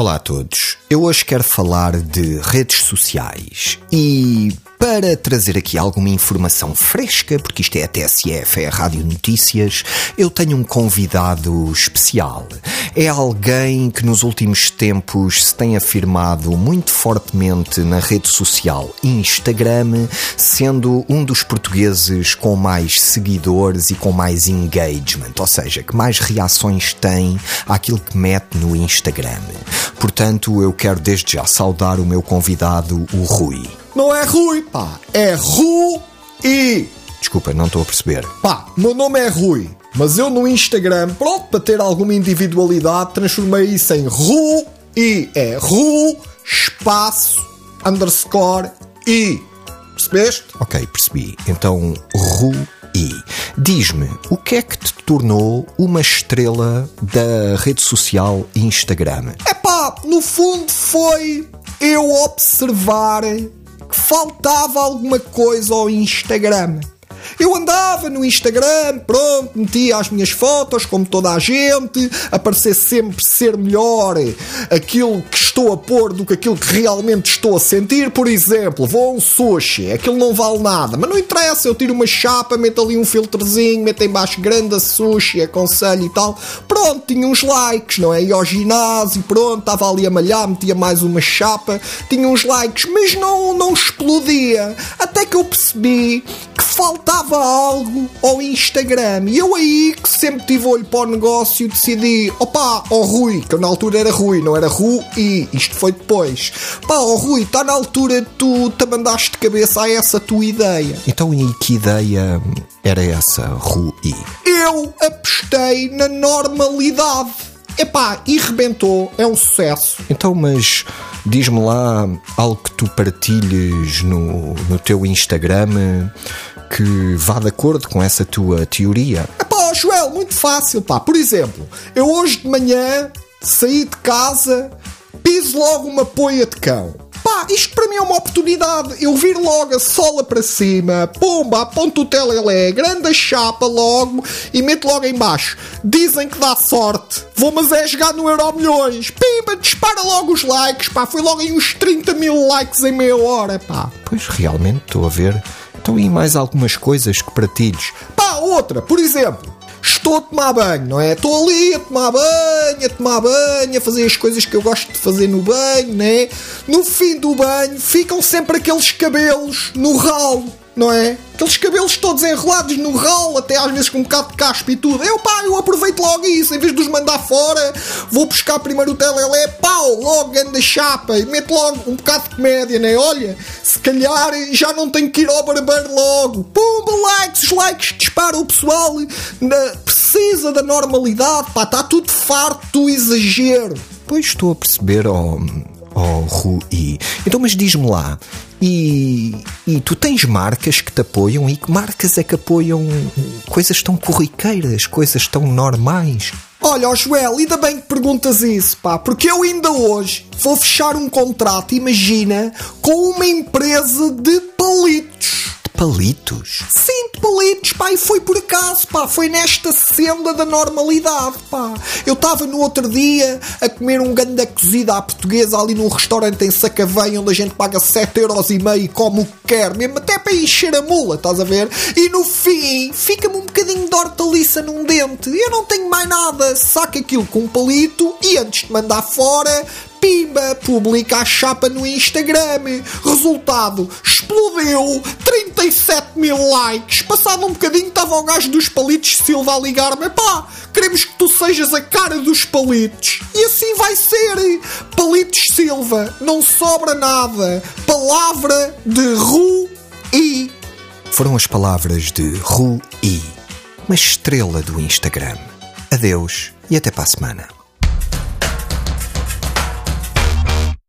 Olá a todos. Eu hoje quero falar de redes sociais e para trazer aqui alguma informação fresca, porque isto é a TSF, é a Rádio Notícias, eu tenho um convidado especial. É alguém que nos últimos tempos se tem afirmado muito fortemente na rede social Instagram, sendo um dos portugueses com mais seguidores e com mais engagement, ou seja, que mais reações tem àquilo que mete no Instagram. Portanto, eu quero desde já saudar o meu convidado, o Rui. Não é Rui, pá. É Rui. Desculpa, não estou a perceber. Pá, meu nome é Rui. Mas eu no Instagram, pronto, para ter alguma individualidade, transformei isso em Ru e é Ru espaço underscore I. Percebeste? Ok, percebi. Então, Ru I. Diz-me, o que é que te tornou uma estrela da rede social Instagram? É no fundo foi eu observar que faltava alguma coisa ao Instagram. Eu andava no Instagram, pronto, metia as minhas fotos, como toda a gente, aparecer sempre ser melhor aquilo que estou a pôr do que aquilo que realmente estou a sentir. Por exemplo, vou a um sushi, aquilo não vale nada, mas não interessa, eu tiro uma chapa, meto ali um filtrozinho, meto em baixo grande sushi, aconselho e tal. Pronto, tinha uns likes, não é? Ia ao ginásio, pronto, estava ali a malhar, metia mais uma chapa, tinha uns likes, mas não, não explodia. Até que eu percebi faltava algo ao Instagram. E eu aí, que sempre tive olho para o negócio, decidi, opá, ó oh Rui, que eu na altura era Rui, não era Rui, e isto foi depois. Pá, ó oh Rui, está na altura tu te mandaste de cabeça a essa tua ideia. Então, e que ideia era essa, Rui? Eu apostei na normalidade. Epá, e rebentou, é um sucesso. Então, mas diz-me lá algo que tu partilhes no, no teu Instagram que vá de acordo com essa tua teoria? Epá, Joel, muito fácil, pá. Por exemplo, eu hoje de manhã saí de casa, piso logo uma poia de cão. Isto para mim é uma oportunidade. Eu vir logo a sola para cima, pomba, aponto o telelé, grande chapa logo e meto logo em baixo. Dizem que dá sorte. Vou, mas é jogar no Euro Milhões. Pimba, dispara logo os likes, pá. Foi logo em uns 30 mil likes em meia hora, pá. Pois realmente estou a ver. Então, e mais algumas coisas que partilhes? Pá, outra, por exemplo, estou a tomar banho, não é? Estou ali a tomar banho, a tomar banho, a fazer as coisas que eu gosto de fazer no banho, né? No fim do banho ficam sempre aqueles cabelos no ralo não é? Aqueles cabelos todos enrolados no ralo, até às vezes com um bocado de caspa e tudo. Eu, pá, eu aproveito logo isso, em vez de os mandar fora, vou buscar primeiro o telelé, pau, logo anda chapa, e meto logo um bocado de comédia, né? Olha, se calhar já não tenho que ir ao barbeiro logo. Pumba, likes, os likes disparam o pessoal, na, precisa da normalidade, pá, está tudo farto do exagero. Pois estou a perceber, oh, oh Rui. Então, mas diz-me lá, e, e tu tens marcas que te apoiam e que marcas é que apoiam coisas tão corriqueiras, coisas tão normais? Olha, oh Joel, ainda bem que perguntas isso, pá, porque eu ainda hoje vou fechar um contrato, imagina, com uma empresa de palitos palitos? Sim, de palitos, pá, e foi por acaso, pá, foi nesta senda da normalidade, pá. Eu estava no outro dia a comer um ganda cozida à portuguesa ali num restaurante em Sacavém, onde a gente paga 7,5€ e come o que quer, mesmo até para encher a mula, estás a ver? E no fim, fica-me um bocadinho de hortaliça num dente. Eu não tenho mais nada, saca aquilo com um palito e antes de mandar fora, Pimba publica a chapa no Instagram. Resultado: explodiu 37 mil likes. Passado um bocadinho, estava o gajo dos palitos Silva a ligar-me: pá, queremos que tu sejas a cara dos palitos. E assim vai ser. Palitos Silva, não sobra nada. Palavra de Ru I. Foram as palavras de Ru I, uma estrela do Instagram. Adeus e até para a semana.